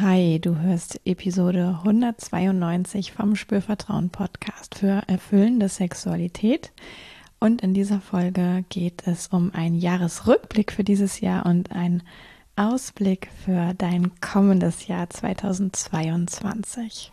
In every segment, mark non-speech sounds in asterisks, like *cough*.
Hi, du hörst Episode 192 vom Spürvertrauen Podcast für erfüllende Sexualität. Und in dieser Folge geht es um einen Jahresrückblick für dieses Jahr und einen Ausblick für dein kommendes Jahr 2022.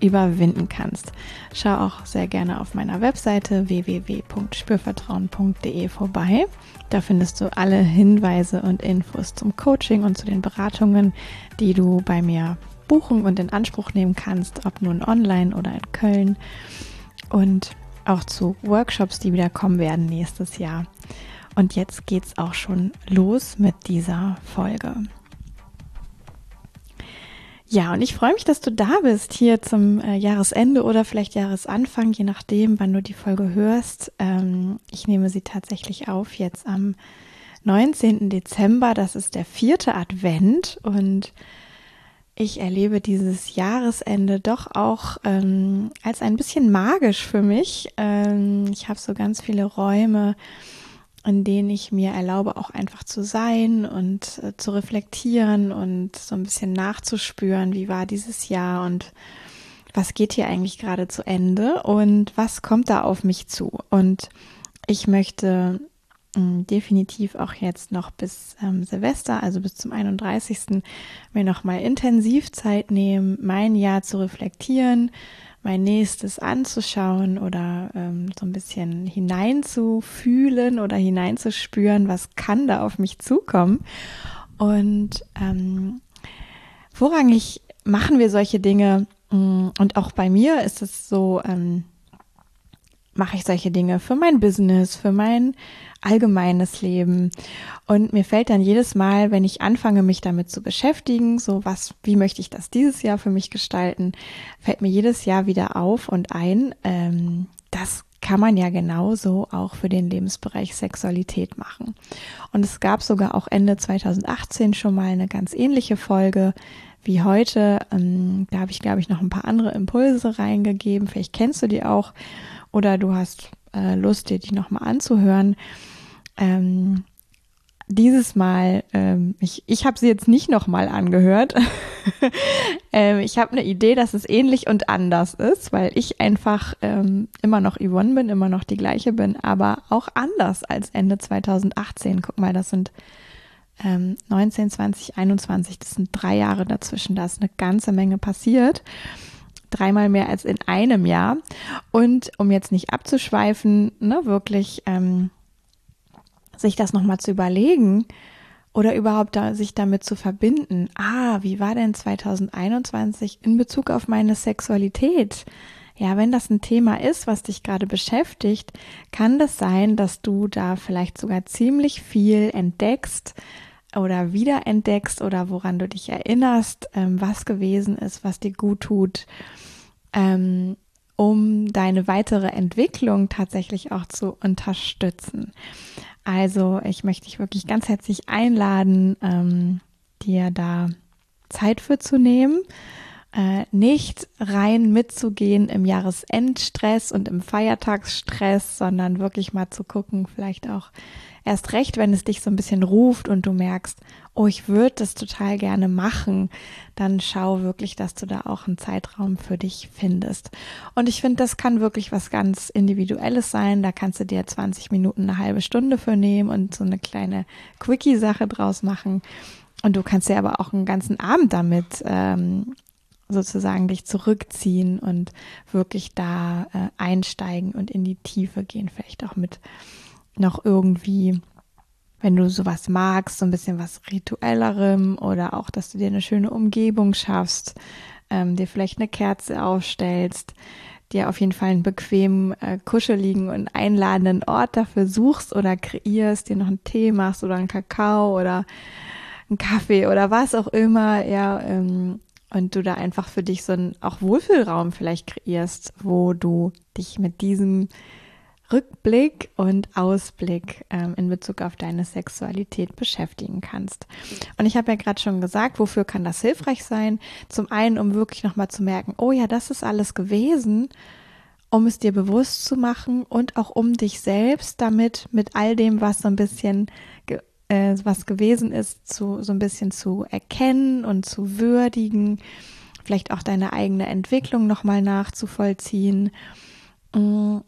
überwinden kannst. Schau auch sehr gerne auf meiner Webseite www.spürvertrauen.de vorbei. Da findest du alle Hinweise und Infos zum Coaching und zu den Beratungen, die du bei mir buchen und in Anspruch nehmen kannst, ob nun online oder in Köln. Und auch zu Workshops, die wieder kommen werden nächstes Jahr. Und jetzt geht's auch schon los mit dieser Folge. Ja, und ich freue mich, dass du da bist hier zum äh, Jahresende oder vielleicht Jahresanfang, je nachdem, wann du die Folge hörst. Ähm, ich nehme sie tatsächlich auf jetzt am 19. Dezember. Das ist der vierte Advent und ich erlebe dieses Jahresende doch auch ähm, als ein bisschen magisch für mich. Ähm, ich habe so ganz viele Räume in denen ich mir erlaube, auch einfach zu sein und äh, zu reflektieren und so ein bisschen nachzuspüren, wie war dieses Jahr und was geht hier eigentlich gerade zu Ende und was kommt da auf mich zu. Und ich möchte definitiv auch jetzt noch bis ähm, Silvester, also bis zum 31. mir nochmal intensiv Zeit nehmen, mein Jahr zu reflektieren, mein nächstes anzuschauen oder ähm, so ein bisschen hineinzufühlen oder hineinzuspüren, was kann da auf mich zukommen. Und ähm, vorrangig machen wir solche Dinge mm, und auch bei mir ist es so, ähm, mache ich solche Dinge für mein Business, für mein allgemeines Leben. Und mir fällt dann jedes Mal, wenn ich anfange, mich damit zu beschäftigen, so was, wie möchte ich das dieses Jahr für mich gestalten, fällt mir jedes Jahr wieder auf und ein, ähm, das kann man ja genauso auch für den Lebensbereich Sexualität machen. Und es gab sogar auch Ende 2018 schon mal eine ganz ähnliche Folge wie heute. Ähm, da habe ich, glaube ich, noch ein paar andere Impulse reingegeben. Vielleicht kennst du die auch oder du hast äh, Lust, dir die nochmal anzuhören. Ähm, dieses Mal, ähm, ich, ich habe sie jetzt nicht nochmal angehört. *laughs* ähm, ich habe eine Idee, dass es ähnlich und anders ist, weil ich einfach ähm, immer noch Yvonne bin, immer noch die gleiche bin, aber auch anders als Ende 2018. Guck mal, das sind ähm, 19, 20, 21, das sind drei Jahre dazwischen, da ist eine ganze Menge passiert dreimal mehr als in einem Jahr. Und um jetzt nicht abzuschweifen, ne, wirklich ähm, sich das nochmal zu überlegen oder überhaupt da, sich damit zu verbinden. Ah, wie war denn 2021 in Bezug auf meine Sexualität? Ja, wenn das ein Thema ist, was dich gerade beschäftigt, kann das sein, dass du da vielleicht sogar ziemlich viel entdeckst, oder wiederentdeckst oder woran du dich erinnerst, ähm, was gewesen ist, was dir gut tut, ähm, um deine weitere Entwicklung tatsächlich auch zu unterstützen. Also ich möchte dich wirklich ganz herzlich einladen, ähm, dir da Zeit für zu nehmen, äh, nicht rein mitzugehen im Jahresendstress und im Feiertagsstress, sondern wirklich mal zu gucken, vielleicht auch Erst recht, wenn es dich so ein bisschen ruft und du merkst, oh, ich würde das total gerne machen, dann schau wirklich, dass du da auch einen Zeitraum für dich findest. Und ich finde, das kann wirklich was ganz Individuelles sein. Da kannst du dir 20 Minuten, eine halbe Stunde für nehmen und so eine kleine Quickie-Sache draus machen. Und du kannst dir aber auch einen ganzen Abend damit ähm, sozusagen dich zurückziehen und wirklich da äh, einsteigen und in die Tiefe gehen, vielleicht auch mit noch irgendwie, wenn du sowas magst, so ein bisschen was rituellerem oder auch, dass du dir eine schöne Umgebung schaffst, ähm, dir vielleicht eine Kerze aufstellst, dir auf jeden Fall einen bequemen, äh, kuscheligen und einladenden Ort dafür suchst oder kreierst, dir noch einen Tee machst oder einen Kakao oder einen Kaffee oder was auch immer, ja, ähm, und du da einfach für dich so einen auch Wohlfühlraum vielleicht kreierst, wo du dich mit diesem Rückblick und Ausblick ähm, in Bezug auf deine Sexualität beschäftigen kannst. Und ich habe ja gerade schon gesagt, wofür kann das hilfreich sein? Zum einen, um wirklich nochmal zu merken, oh ja, das ist alles gewesen, um es dir bewusst zu machen und auch um dich selbst damit mit all dem, was so ein bisschen äh, was gewesen ist, zu, so ein bisschen zu erkennen und zu würdigen, vielleicht auch deine eigene Entwicklung nochmal nachzuvollziehen. Mm,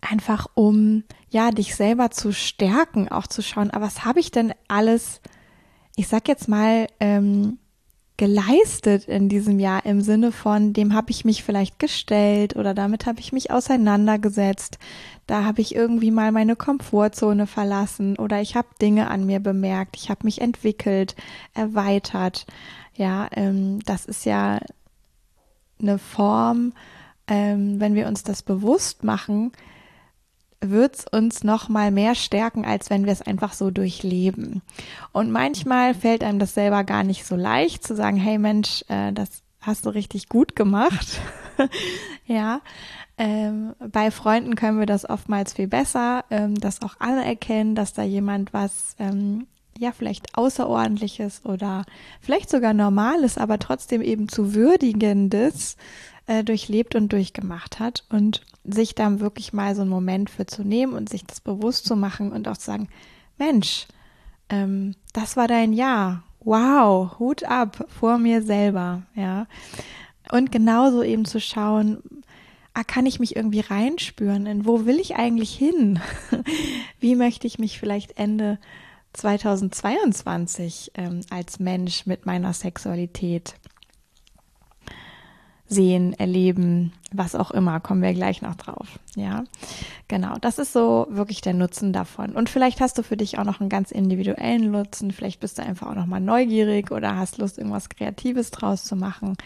einfach um ja dich selber zu stärken, auch zu schauen, aber ah, was habe ich denn alles, ich sag jetzt mal, ähm, geleistet in diesem Jahr im Sinne von, dem habe ich mich vielleicht gestellt oder damit habe ich mich auseinandergesetzt. Da habe ich irgendwie mal meine Komfortzone verlassen oder ich habe Dinge an mir bemerkt, ich habe mich entwickelt, erweitert. Ja, ähm, das ist ja eine Form, ähm, wenn wir uns das bewusst machen, wird es uns noch mal mehr stärken, als wenn wir es einfach so durchleben. Und manchmal fällt einem das selber gar nicht so leicht zu sagen, hey Mensch, äh, das hast du richtig gut gemacht. *laughs* ja, ähm, bei Freunden können wir das oftmals viel besser, ähm, dass auch alle erkennen, dass da jemand was ähm, ja vielleicht außerordentliches oder vielleicht sogar normales, aber trotzdem eben zu würdigendes äh, durchlebt und durchgemacht hat und sich dann wirklich mal so einen Moment für zu nehmen und sich das bewusst zu machen und auch zu sagen, Mensch, ähm, das war dein Jahr. Wow, Hut ab vor mir selber, ja. Und genauso eben zu schauen, ah, kann ich mich irgendwie reinspüren? In wo will ich eigentlich hin? *laughs* Wie möchte ich mich vielleicht Ende 2022 ähm, als Mensch mit meiner Sexualität sehen, erleben, was auch immer, kommen wir gleich noch drauf. Ja, genau. Das ist so wirklich der Nutzen davon. Und vielleicht hast du für dich auch noch einen ganz individuellen Nutzen. Vielleicht bist du einfach auch noch mal neugierig oder hast Lust, irgendwas Kreatives draus zu machen.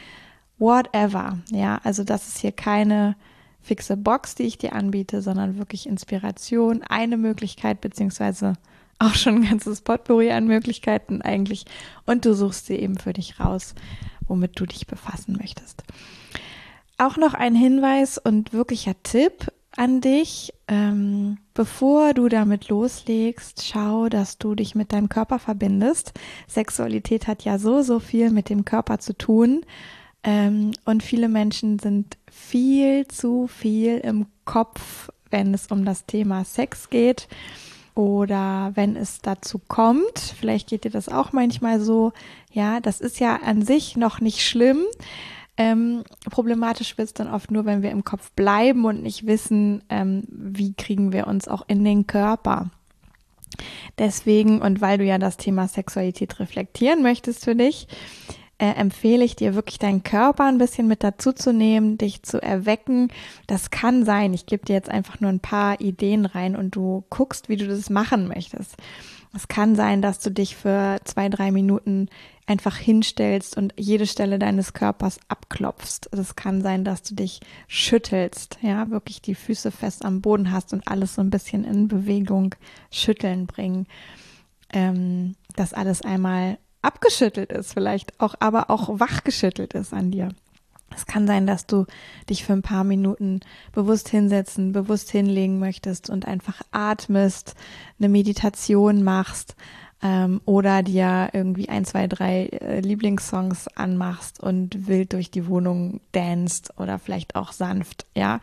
Whatever. Ja, also das ist hier keine fixe Box, die ich dir anbiete, sondern wirklich Inspiration, eine Möglichkeit, beziehungsweise auch schon ein ganzes Potpourri an Möglichkeiten eigentlich. Und du suchst sie eben für dich raus womit du dich befassen möchtest. Auch noch ein Hinweis und wirklicher Tipp an dich, ähm, bevor du damit loslegst, schau, dass du dich mit deinem Körper verbindest. Sexualität hat ja so, so viel mit dem Körper zu tun. Ähm, und viele Menschen sind viel zu viel im Kopf, wenn es um das Thema Sex geht oder wenn es dazu kommt, vielleicht geht dir das auch manchmal so, ja, das ist ja an sich noch nicht schlimm. Ähm, problematisch wird es dann oft nur, wenn wir im Kopf bleiben und nicht wissen, ähm, wie kriegen wir uns auch in den Körper. Deswegen, und weil du ja das Thema Sexualität reflektieren möchtest für dich, äh, empfehle ich dir wirklich deinen Körper ein bisschen mit dazu zu nehmen, dich zu erwecken. Das kann sein. Ich gebe dir jetzt einfach nur ein paar Ideen rein und du guckst, wie du das machen möchtest. Es kann sein, dass du dich für zwei, drei Minuten einfach hinstellst und jede Stelle deines Körpers abklopfst. Es kann sein, dass du dich schüttelst, ja, wirklich die Füße fest am Boden hast und alles so ein bisschen in Bewegung schütteln bringen. Ähm, das alles einmal abgeschüttelt ist, vielleicht auch, aber auch wachgeschüttelt ist an dir. Es kann sein, dass du dich für ein paar Minuten bewusst hinsetzen, bewusst hinlegen möchtest und einfach atmest, eine Meditation machst ähm, oder dir irgendwie ein, zwei, drei äh, Lieblingssongs anmachst und wild durch die Wohnung danst oder vielleicht auch sanft, ja.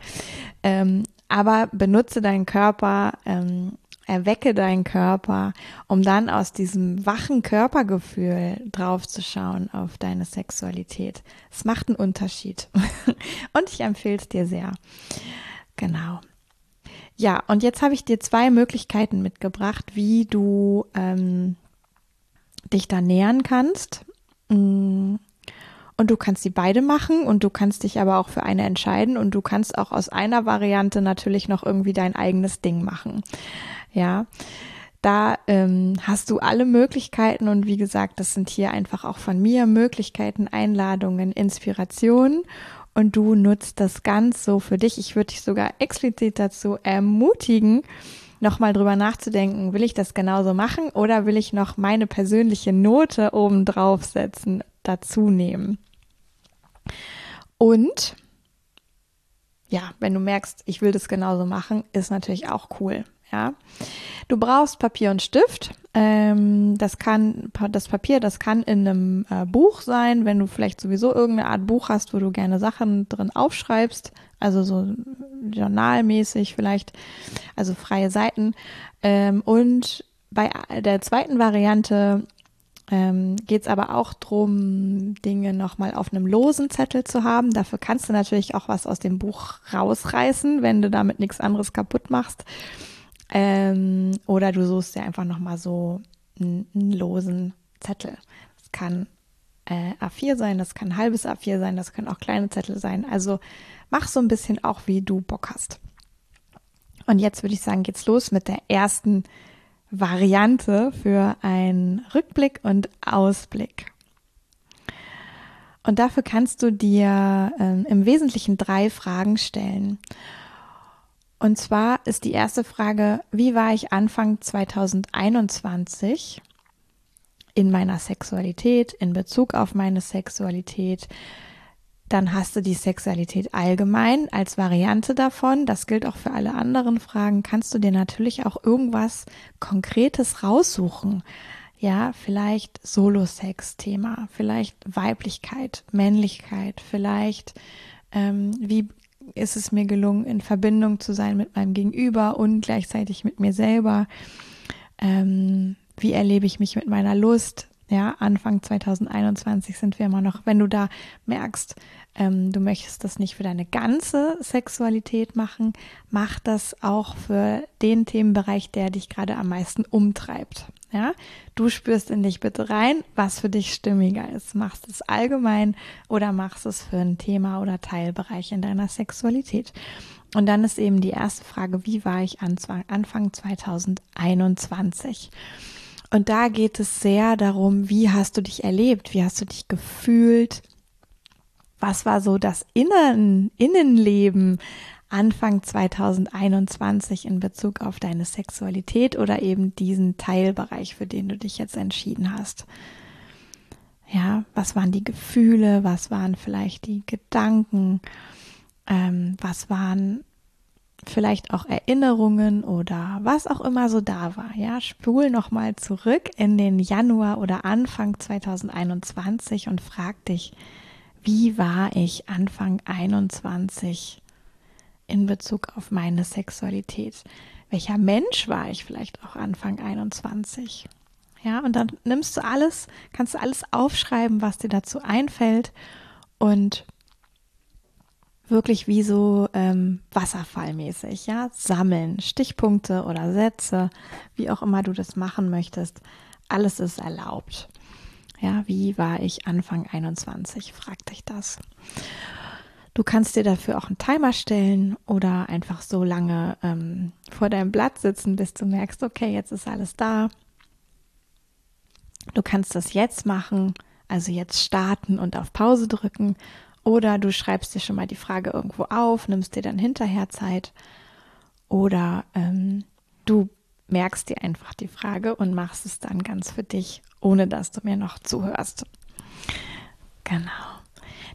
Ähm, aber benutze deinen Körper ähm, erwecke deinen Körper, um dann aus diesem wachen Körpergefühl draufzuschauen auf deine Sexualität. Es macht einen Unterschied. *laughs* und ich empfehle es dir sehr. Genau. Ja, und jetzt habe ich dir zwei Möglichkeiten mitgebracht, wie du ähm, dich da nähern kannst. Mm. Und du kannst die beide machen und du kannst dich aber auch für eine entscheiden und du kannst auch aus einer Variante natürlich noch irgendwie dein eigenes Ding machen. Ja, da ähm, hast du alle Möglichkeiten und wie gesagt, das sind hier einfach auch von mir Möglichkeiten, Einladungen, Inspirationen und du nutzt das ganz so für dich. Ich würde dich sogar explizit dazu ermutigen, nochmal drüber nachzudenken, will ich das genauso machen oder will ich noch meine persönliche Note oben drauf setzen, dazu nehmen. Und ja, wenn du merkst, ich will das genauso machen, ist natürlich auch cool. Ja, du brauchst Papier und Stift. Ähm, das kann das Papier, das kann in einem äh, Buch sein, wenn du vielleicht sowieso irgendeine Art Buch hast, wo du gerne Sachen drin aufschreibst, also so journalmäßig vielleicht, also freie Seiten. Ähm, und bei der zweiten Variante ähm, geht es aber auch darum, Dinge nochmal auf einem losen Zettel zu haben. Dafür kannst du natürlich auch was aus dem Buch rausreißen, wenn du damit nichts anderes kaputt machst. Ähm, oder du suchst dir einfach nochmal so einen, einen, losen Zettel. Das kann äh, A4 sein, das kann halbes A4 sein, das können auch kleine Zettel sein. Also mach so ein bisschen auch, wie du Bock hast. Und jetzt würde ich sagen, geht's los mit der ersten Variante für einen Rückblick und Ausblick. Und dafür kannst du dir ähm, im Wesentlichen drei Fragen stellen. Und zwar ist die erste Frage, wie war ich Anfang 2021 in meiner Sexualität, in Bezug auf meine Sexualität? Dann hast du die Sexualität allgemein als Variante davon. Das gilt auch für alle anderen Fragen. Kannst du dir natürlich auch irgendwas Konkretes raussuchen. Ja, vielleicht Solo-Sex-Thema, vielleicht Weiblichkeit, Männlichkeit, vielleicht ähm, wie ist es mir gelungen, in Verbindung zu sein mit meinem Gegenüber und gleichzeitig mit mir selber. Ähm, wie erlebe ich mich mit meiner Lust? Ja, Anfang 2021 sind wir immer noch, wenn du da merkst, ähm, du möchtest das nicht für deine ganze Sexualität machen, mach das auch für den Themenbereich, der dich gerade am meisten umtreibt. Ja, du spürst in dich bitte rein, was für dich stimmiger ist. Machst es allgemein oder machst es für ein Thema oder Teilbereich in deiner Sexualität? Und dann ist eben die erste Frage, wie war ich Anfang 2021? Und da geht es sehr darum, wie hast du dich erlebt, wie hast du dich gefühlt, was war so das Innen, Innenleben Anfang 2021 in Bezug auf deine Sexualität oder eben diesen Teilbereich, für den du dich jetzt entschieden hast. Ja, was waren die Gefühle, was waren vielleicht die Gedanken, ähm, was waren vielleicht auch Erinnerungen oder was auch immer so da war. Ja, spul nochmal zurück in den Januar oder Anfang 2021 und frag dich, wie war ich Anfang 21 in Bezug auf meine Sexualität? Welcher Mensch war ich vielleicht auch Anfang 21? Ja, und dann nimmst du alles, kannst du alles aufschreiben, was dir dazu einfällt und wirklich wie so ähm, Wasserfallmäßig, ja, sammeln, Stichpunkte oder Sätze, wie auch immer du das machen möchtest. Alles ist erlaubt. Ja, wie war ich Anfang 21? Frag dich das. Du kannst dir dafür auch einen Timer stellen oder einfach so lange ähm, vor deinem Blatt sitzen, bis du merkst, okay, jetzt ist alles da. Du kannst das jetzt machen, also jetzt starten und auf Pause drücken oder du schreibst dir schon mal die Frage irgendwo auf, nimmst dir dann hinterher Zeit. Oder ähm, du merkst dir einfach die Frage und machst es dann ganz für dich, ohne dass du mir noch zuhörst. Genau.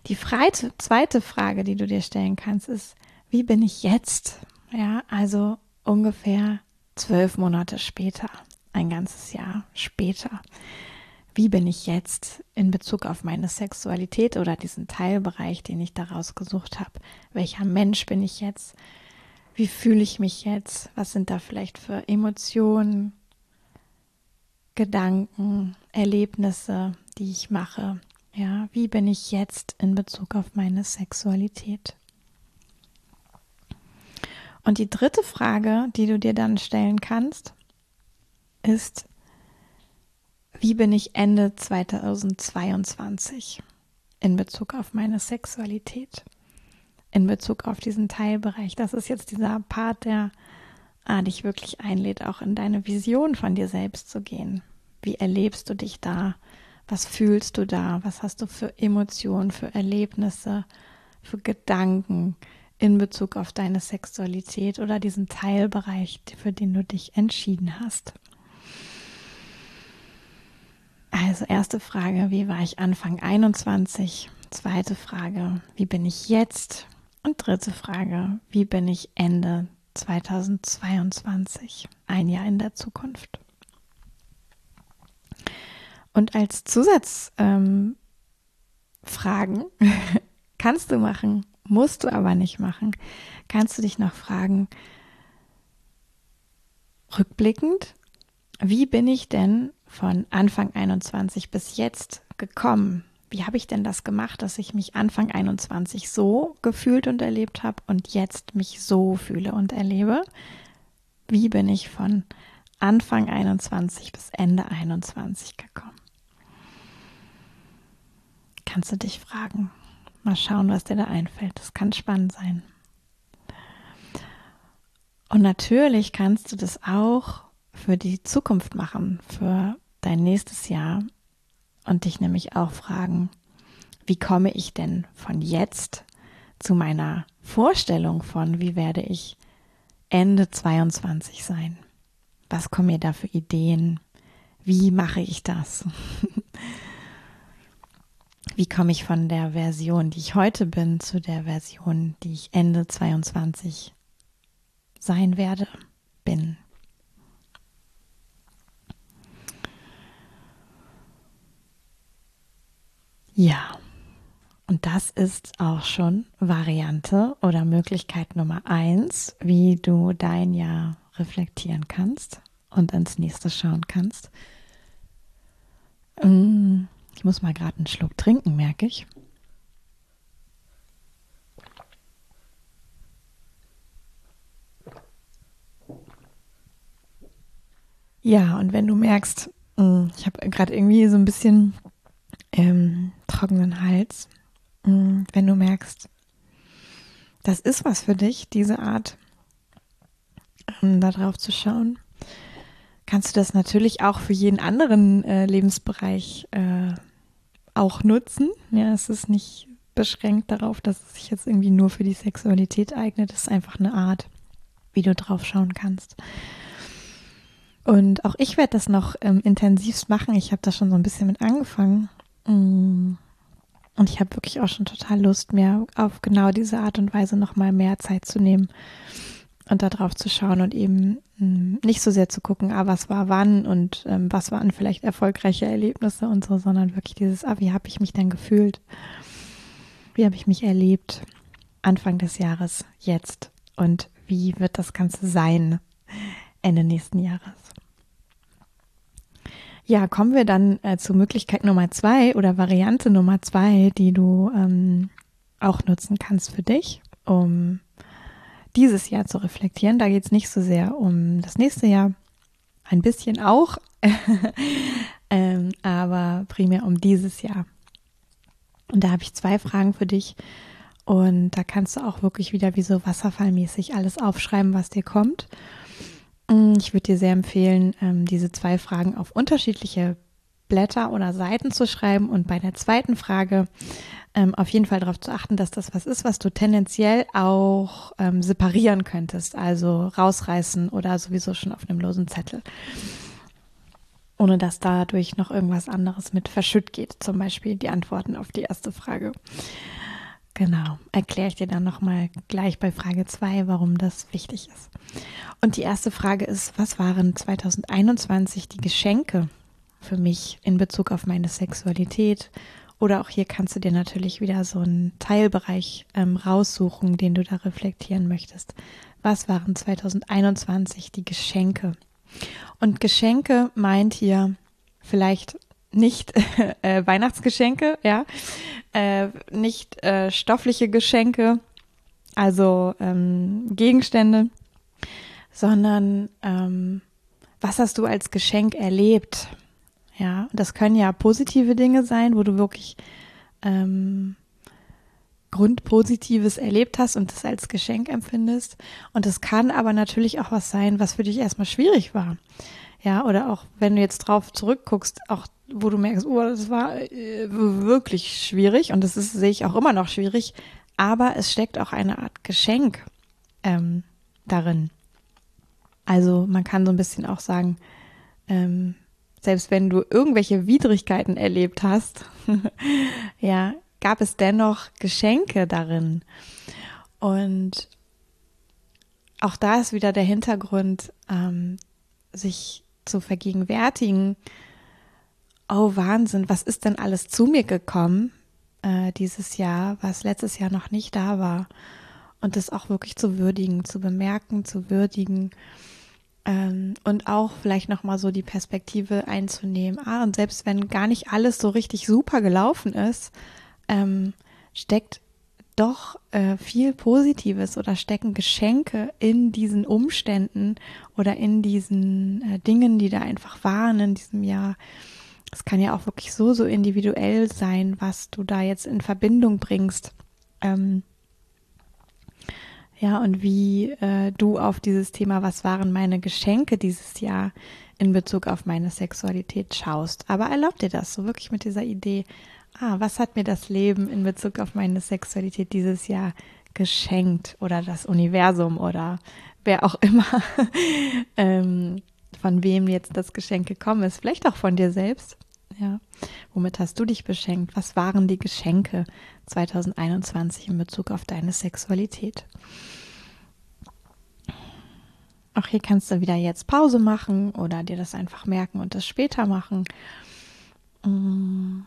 Die freite, zweite Frage, die du dir stellen kannst, ist, wie bin ich jetzt? Ja, also ungefähr zwölf Monate später, ein ganzes Jahr später wie bin ich jetzt in Bezug auf meine Sexualität oder diesen Teilbereich, den ich daraus gesucht habe? Welcher Mensch bin ich jetzt? Wie fühle ich mich jetzt? Was sind da vielleicht für Emotionen, Gedanken, Erlebnisse, die ich mache? Ja, wie bin ich jetzt in Bezug auf meine Sexualität? Und die dritte Frage, die du dir dann stellen kannst, ist, wie bin ich Ende 2022 in Bezug auf meine Sexualität? In Bezug auf diesen Teilbereich. Das ist jetzt dieser Part, der ah, dich wirklich einlädt, auch in deine Vision von dir selbst zu gehen. Wie erlebst du dich da? Was fühlst du da? Was hast du für Emotionen, für Erlebnisse, für Gedanken in Bezug auf deine Sexualität oder diesen Teilbereich, für den du dich entschieden hast. Also erste Frage, wie war ich Anfang 21? Zweite Frage, wie bin ich jetzt? Und dritte Frage, wie bin ich Ende 2022, ein Jahr in der Zukunft? Und als Zusatzfragen ähm, *laughs* kannst du machen, musst du aber nicht machen, kannst du dich noch fragen, rückblickend, wie bin ich denn von Anfang 21 bis jetzt gekommen? Wie habe ich denn das gemacht, dass ich mich Anfang 21 so gefühlt und erlebt habe und jetzt mich so fühle und erlebe? Wie bin ich von Anfang 21 bis Ende 21 gekommen? Kannst du dich fragen. Mal schauen, was dir da einfällt. Das kann spannend sein. Und natürlich kannst du das auch für die Zukunft machen, für dein nächstes Jahr und dich nämlich auch fragen, wie komme ich denn von jetzt zu meiner Vorstellung von, wie werde ich Ende 22 sein? Was kommen mir da für Ideen? Wie mache ich das? *laughs* wie komme ich von der Version, die ich heute bin, zu der Version, die ich Ende 22 sein werde, bin. Ja, und das ist auch schon Variante oder Möglichkeit Nummer eins, wie du dein Jahr reflektieren kannst und ins nächste schauen kannst. Mm, ich muss mal gerade einen Schluck trinken, merke ich. Ja, und wenn du merkst, mm, ich habe gerade irgendwie so ein bisschen ähm, trockenen Hals, mm, wenn du merkst, das ist was für dich, diese Art, ähm, da drauf zu schauen, kannst du das natürlich auch für jeden anderen äh, Lebensbereich äh, auch nutzen. Ja, es ist nicht beschränkt darauf, dass es sich jetzt irgendwie nur für die Sexualität eignet. Es ist einfach eine Art, wie du drauf schauen kannst. Und auch ich werde das noch ähm, intensivst machen. Ich habe da schon so ein bisschen mit angefangen. Mm. Und ich habe wirklich auch schon total Lust, mir auf genau diese Art und Weise nochmal mehr Zeit zu nehmen und da drauf zu schauen und eben mm, nicht so sehr zu gucken, ah, was war wann und ähm, was waren vielleicht erfolgreiche Erlebnisse und so, sondern wirklich dieses, ah, wie habe ich mich denn gefühlt? Wie habe ich mich erlebt? Anfang des Jahres, jetzt und wie wird das Ganze sein Ende nächsten Jahres? Ja, kommen wir dann äh, zur Möglichkeit Nummer zwei oder Variante Nummer zwei, die du ähm, auch nutzen kannst für dich, um dieses Jahr zu reflektieren. Da geht es nicht so sehr um das nächste Jahr, ein bisschen auch, *laughs* ähm, aber primär um dieses Jahr. Und da habe ich zwei Fragen für dich. Und da kannst du auch wirklich wieder wie so wasserfallmäßig alles aufschreiben, was dir kommt. Mm, ich würde dir sehr empfehlen, ähm, diese zwei Fragen auf unterschiedliche Blätter oder Seiten zu schreiben und bei der zweiten Frage ähm, auf jeden Fall darauf zu achten, dass das was ist, was du tendenziell auch ähm, separieren könntest, also rausreißen oder sowieso schon auf einem losen Zettel. Ohne dass dadurch noch irgendwas anderes mit verschütt geht, zum Beispiel die Antworten auf die erste Frage. Genau, erkläre ich dir dann nochmal gleich bei Frage 2, warum das wichtig ist. Und die erste Frage ist, was waren 2021 die Geschenke für mich in Bezug auf meine Sexualität? Oder auch hier kannst du dir natürlich wieder so einen Teilbereich ähm, raussuchen, den du da reflektieren möchtest. Was waren 2021 die Geschenke? Und Geschenke meint hier vielleicht nicht *laughs* äh, Weihnachtsgeschenke, ja, äh, nicht äh, stoffliche Geschenke, also ähm, Gegenstände, sondern ähm, was hast du als Geschenk erlebt? Ja, das können ja positive Dinge sein, wo du wirklich ähm, Grundpositives erlebt hast und das als Geschenk empfindest. Und es kann aber natürlich auch was sein, was für dich erstmal schwierig war. Ja, oder auch wenn du jetzt drauf zurückguckst, auch wo du merkst, oh, das war äh, wirklich schwierig und das ist, sehe ich auch immer noch schwierig, aber es steckt auch eine Art Geschenk ähm, darin. Also man kann so ein bisschen auch sagen, ähm, selbst wenn du irgendwelche Widrigkeiten erlebt hast, *laughs* ja, gab es dennoch Geschenke darin. Und auch da ist wieder der Hintergrund, ähm, sich zu vergegenwärtigen, oh Wahnsinn, was ist denn alles zu mir gekommen äh, dieses Jahr, was letztes Jahr noch nicht da war. Und das auch wirklich zu würdigen, zu bemerken, zu würdigen ähm, und auch vielleicht nochmal so die Perspektive einzunehmen. Ah, und selbst wenn gar nicht alles so richtig super gelaufen ist, ähm, steckt doch äh, viel Positives oder stecken Geschenke in diesen Umständen oder in diesen äh, Dingen, die da einfach waren in diesem Jahr. Es kann ja auch wirklich so, so individuell sein, was du da jetzt in Verbindung bringst. Ähm, ja, und wie äh, du auf dieses Thema, was waren meine Geschenke dieses Jahr in Bezug auf meine Sexualität schaust. Aber erlaub dir das so wirklich mit dieser Idee, ah, was hat mir das Leben in Bezug auf meine Sexualität dieses Jahr geschenkt oder das Universum oder wer auch immer, *laughs* ähm, von wem jetzt das Geschenk gekommen ist, vielleicht auch von dir selbst. Ja, womit hast du dich beschenkt? Was waren die Geschenke 2021 in Bezug auf deine Sexualität? Auch hier kannst du wieder jetzt Pause machen oder dir das einfach merken und das später machen. Mm.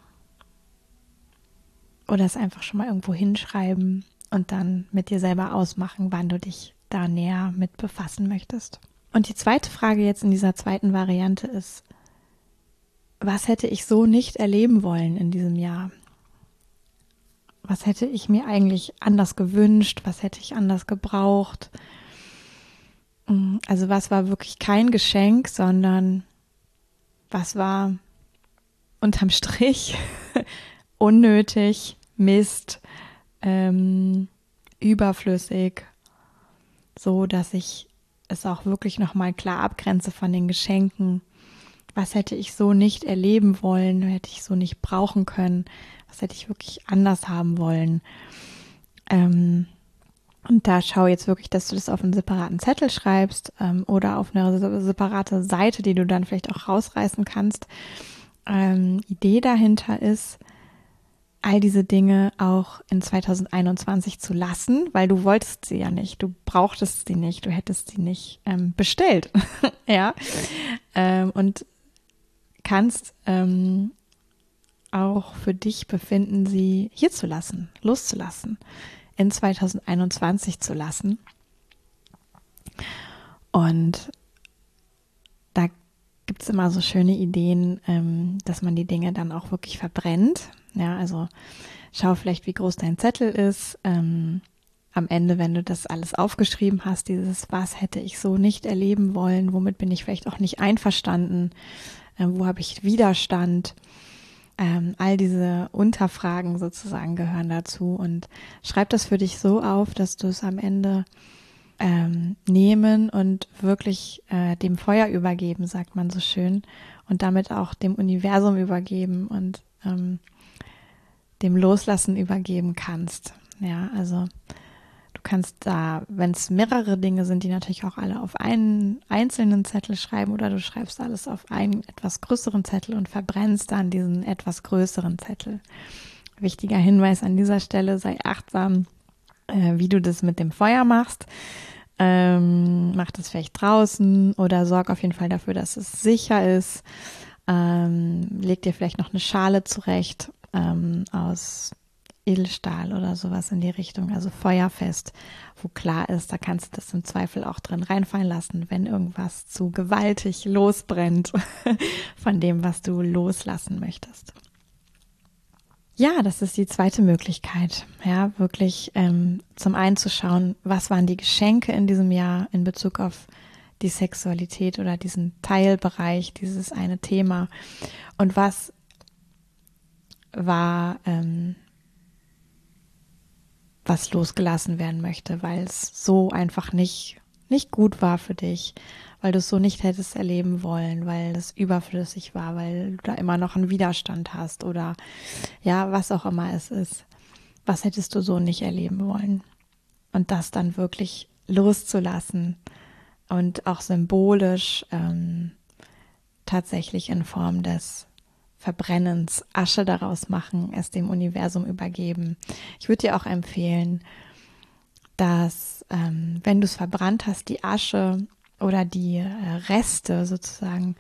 Oder es einfach schon mal irgendwo hinschreiben und dann mit dir selber ausmachen, wann du dich da näher mit befassen möchtest. Und die zweite Frage jetzt in dieser zweiten Variante ist, was hätte ich so nicht erleben wollen in diesem Jahr? Was hätte ich mir eigentlich anders gewünscht? Was hätte ich anders gebraucht? Mm, also was war wirklich kein Geschenk, sondern was war unterm Strich *laughs* unnötig, Mist, ähm, überflüssig, so dass ich es auch wirklich nochmal klar abgrenze von den Geschenken. Was hätte ich so nicht erleben wollen, hätte ich so nicht brauchen können, was hätte ich wirklich anders haben wollen. Ähm, und da schau jetzt wirklich, dass du das auf einen separaten Zettel schreibst ähm, oder auf eine separate Seite, die du dann vielleicht auch rausreißen kannst. Ähm, Idee dahinter ist, all diese Dinge auch in 2021 zu lassen, weil du wolltest sie ja nicht, du brauchtest sie nicht, du hättest sie nicht ähm, bestellt, *laughs* ja, ähm, und kannst ähm, auch für dich befinden, sie hier zu lassen, loszulassen, in 2021 zu lassen. Und da gibt es immer so schöne Ideen, ähm, dass man die Dinge dann auch wirklich verbrennt. Ja, also schau vielleicht, wie groß dein Zettel ist. Ähm, am Ende, wenn du das alles aufgeschrieben hast, dieses, was hätte ich so nicht erleben wollen, womit bin ich vielleicht auch nicht einverstanden, äh, wo habe ich Widerstand, ähm, all diese Unterfragen sozusagen gehören dazu und schreib das für dich so auf, dass du es am Ende ähm, nehmen und wirklich äh, dem Feuer übergeben, sagt man so schön, und damit auch dem Universum übergeben und ähm, dem Loslassen übergeben kannst. Ja, also du kannst da, wenn es mehrere Dinge sind, die natürlich auch alle auf einen einzelnen Zettel schreiben oder du schreibst alles auf einen etwas größeren Zettel und verbrennst dann diesen etwas größeren Zettel. Wichtiger Hinweis an dieser Stelle, sei achtsam, äh, wie du das mit dem Feuer machst. Ähm, mach das vielleicht draußen oder sorg auf jeden Fall dafür, dass es sicher ist. Ähm, leg dir vielleicht noch eine Schale zurecht ähm, aus Edelstahl oder sowas in die Richtung, also feuerfest, wo klar ist, da kannst du das im Zweifel auch drin reinfallen lassen, wenn irgendwas zu gewaltig losbrennt *laughs* von dem, was du loslassen möchtest. Ja, das ist die zweite Möglichkeit, ja, wirklich ähm, zum einen zu schauen, was waren die Geschenke in diesem Jahr in Bezug auf die Sexualität oder diesen Teilbereich, dieses eine Thema und was war, ähm, was losgelassen werden möchte, weil es so einfach nicht, nicht gut war für dich, weil du es so nicht hättest erleben wollen, weil es überflüssig war, weil du da immer noch einen Widerstand hast oder ja, was auch immer es ist. was hättest du so nicht erleben wollen? Und das dann wirklich loszulassen und auch symbolisch ähm, tatsächlich in Form des Verbrennens Asche daraus machen, es dem Universum übergeben. Ich würde dir auch empfehlen, dass ähm, wenn du es verbrannt hast, die Asche oder die äh, Reste sozusagen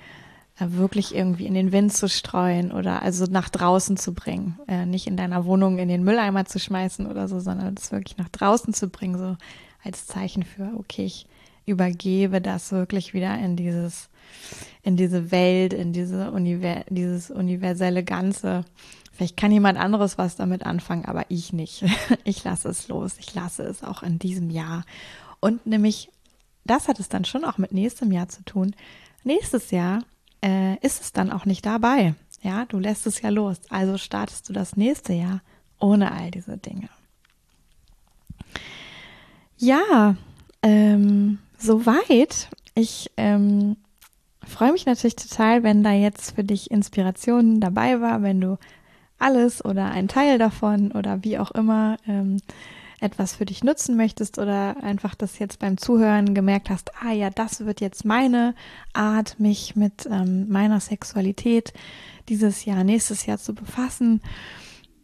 äh, wirklich irgendwie in den Wind zu streuen oder also nach draußen zu bringen. Äh, nicht in deiner Wohnung in den Mülleimer zu schmeißen oder so, sondern es wirklich nach draußen zu bringen, so als Zeichen für, okay, ich übergebe das wirklich wieder in dieses, in diese Welt, in diese Univers dieses universelle Ganze. Vielleicht kann jemand anderes was damit anfangen, aber ich nicht. *laughs* Ich lasse es los. Ich lasse es auch in diesem Jahr. Und nämlich, das hat es dann schon auch mit nächstem Jahr zu tun. Nächstes Jahr äh, ist es dann auch nicht dabei. Ja, du lässt es ja los. Also startest du das nächste Jahr ohne all diese Dinge. Ja, ähm, soweit. Ich ähm, freue mich natürlich total, wenn da jetzt für dich Inspiration dabei war, wenn du alles oder ein Teil davon oder wie auch immer ähm, etwas für dich nutzen möchtest oder einfach das jetzt beim Zuhören gemerkt hast, ah ja, das wird jetzt meine Art, mich mit ähm, meiner Sexualität dieses Jahr, nächstes Jahr zu befassen.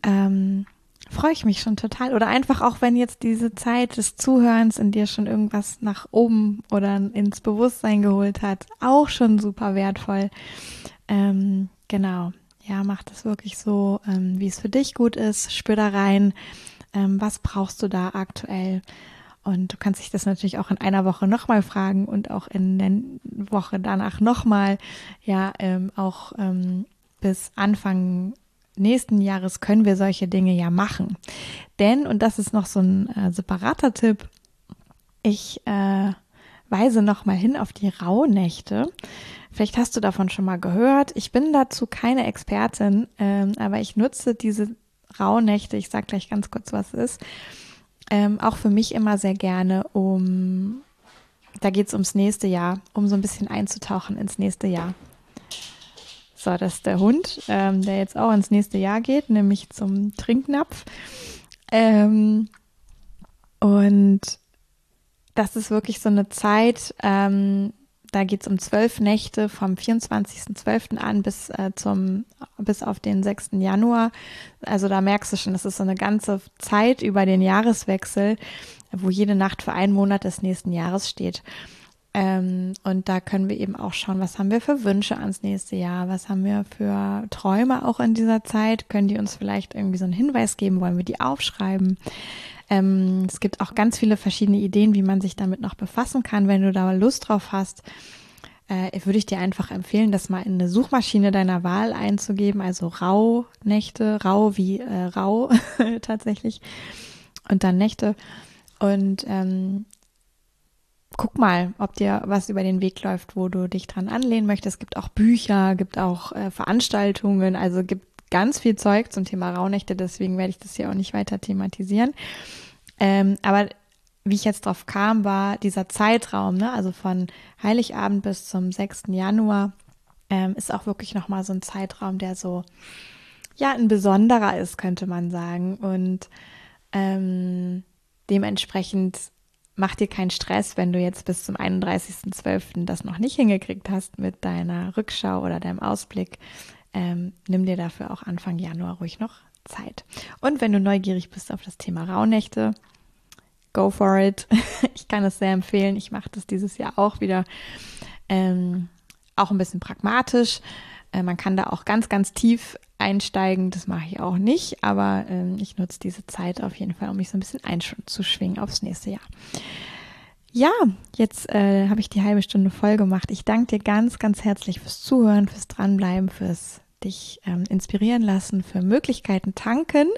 Ähm, freue ich mich schon total. Oder einfach auch, wenn jetzt diese Zeit des Zuhörens in dir schon irgendwas nach oben oder ins Bewusstsein geholt hat, auch schon super wertvoll. Ähm, genau. Ja, mach das wirklich so, ähm, wie es für dich gut ist. Spür da rein. Ähm, was brauchst du da aktuell? Und du kannst dich das natürlich auch in einer Woche nochmal fragen und auch in der Woche danach nochmal. Ja, ähm, auch ähm, bis Anfang nächsten Jahres können wir solche Dinge ja machen. Denn, und das ist noch so ein äh, separater Tipp, ich äh, weise nochmal hin auf die Rauhnächte. Vielleicht hast du davon schon mal gehört. Ich bin dazu keine Expertin, ähm, aber ich nutze diese Rauhnächte, ich sage gleich ganz kurz, was es ist, ähm, auch für mich immer sehr gerne, um, da geht es ums nächste Jahr, um so ein bisschen einzutauchen ins nächste Jahr. So, das ist der Hund, ähm, der jetzt auch ins nächste Jahr geht, nämlich zum Trinknapf. Ähm, und das ist wirklich so eine Zeit, ähm, da geht es um zwölf Nächte vom 24.12. an bis äh, zum bis auf den 6. Januar. Also da merkst du schon, das ist so eine ganze Zeit über den Jahreswechsel, wo jede Nacht für einen Monat des nächsten Jahres steht. Ähm, und da können wir eben auch schauen, was haben wir für Wünsche ans nächste Jahr, was haben wir für Träume auch in dieser Zeit, können die uns vielleicht irgendwie so einen Hinweis geben, wollen wir die aufschreiben. Ähm, es gibt auch ganz viele verschiedene Ideen, wie man sich damit noch befassen kann. Wenn du da Lust drauf hast, äh, würde ich dir einfach empfehlen, das mal in eine Suchmaschine deiner Wahl einzugeben, also Rauhnächte, Rau wie äh, Rau *laughs* tatsächlich und dann Nächte. Und ähm, guck mal, ob dir was über den Weg läuft, wo du dich dran anlehnen möchtest. Es gibt auch Bücher, gibt auch äh, Veranstaltungen, also gibt ganz viel Zeug zum Thema Rauhnächte, deswegen werde ich das hier auch nicht weiter thematisieren. Ähm, aber wie ich jetzt drauf kam, war dieser Zeitraum, ne, also von Heiligabend bis zum 6. Januar, ähm, ist auch wirklich nochmal so ein Zeitraum, der so, ja, ein besonderer ist, könnte man sagen. Und ähm, dementsprechend mach dir keinen Stress, wenn du jetzt bis zum 31.12. das noch nicht hingekriegt hast mit deiner Rückschau oder deinem Ausblick. Ähm, nimm dir dafür auch Anfang Januar ruhig noch Zeit. Und wenn du neugierig bist auf das Thema Rauhnächte, go for it. *laughs* ich kann es sehr empfehlen. Ich mache das dieses Jahr auch wieder. Ähm, auch ein bisschen pragmatisch. Äh, man kann da auch ganz, ganz tief einsteigen. Das mache ich auch nicht, aber ähm, ich nutze diese Zeit auf jeden Fall, um mich so ein bisschen einzuschwingen aufs nächste Jahr. Ja, jetzt äh, habe ich die halbe Stunde voll gemacht. Ich danke dir ganz, ganz herzlich fürs Zuhören, fürs Dranbleiben, fürs dich ähm, inspirieren lassen, für Möglichkeiten tanken.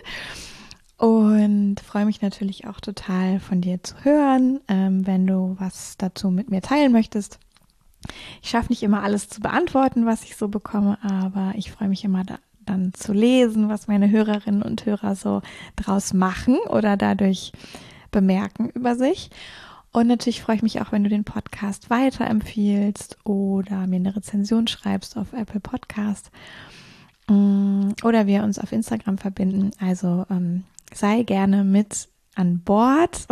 Und freue mich natürlich auch total von dir zu hören, ähm, wenn du was dazu mit mir teilen möchtest. Ich schaffe nicht immer alles zu beantworten, was ich so bekomme, aber ich freue mich immer da, dann zu lesen, was meine Hörerinnen und Hörer so draus machen oder dadurch bemerken über sich. Und natürlich freue ich mich auch, wenn du den Podcast weiterempfiehlst oder mir eine Rezension schreibst auf Apple Podcast mm, oder wir uns auf Instagram verbinden. Also ähm, sei gerne mit an Bord,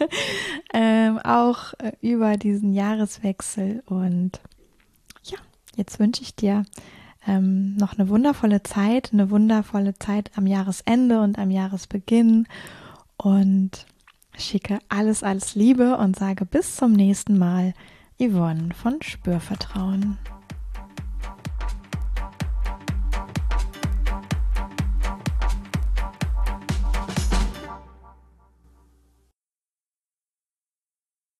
*laughs* ähm, auch äh, über diesen Jahreswechsel. Und ja, jetzt wünsche ich dir ähm, noch eine wundervolle Zeit, eine wundervolle Zeit am Jahresende und am Jahresbeginn und schicke alles, alles Liebe und sage bis zum nächsten Mal, Yvonne von Spürvertrauen.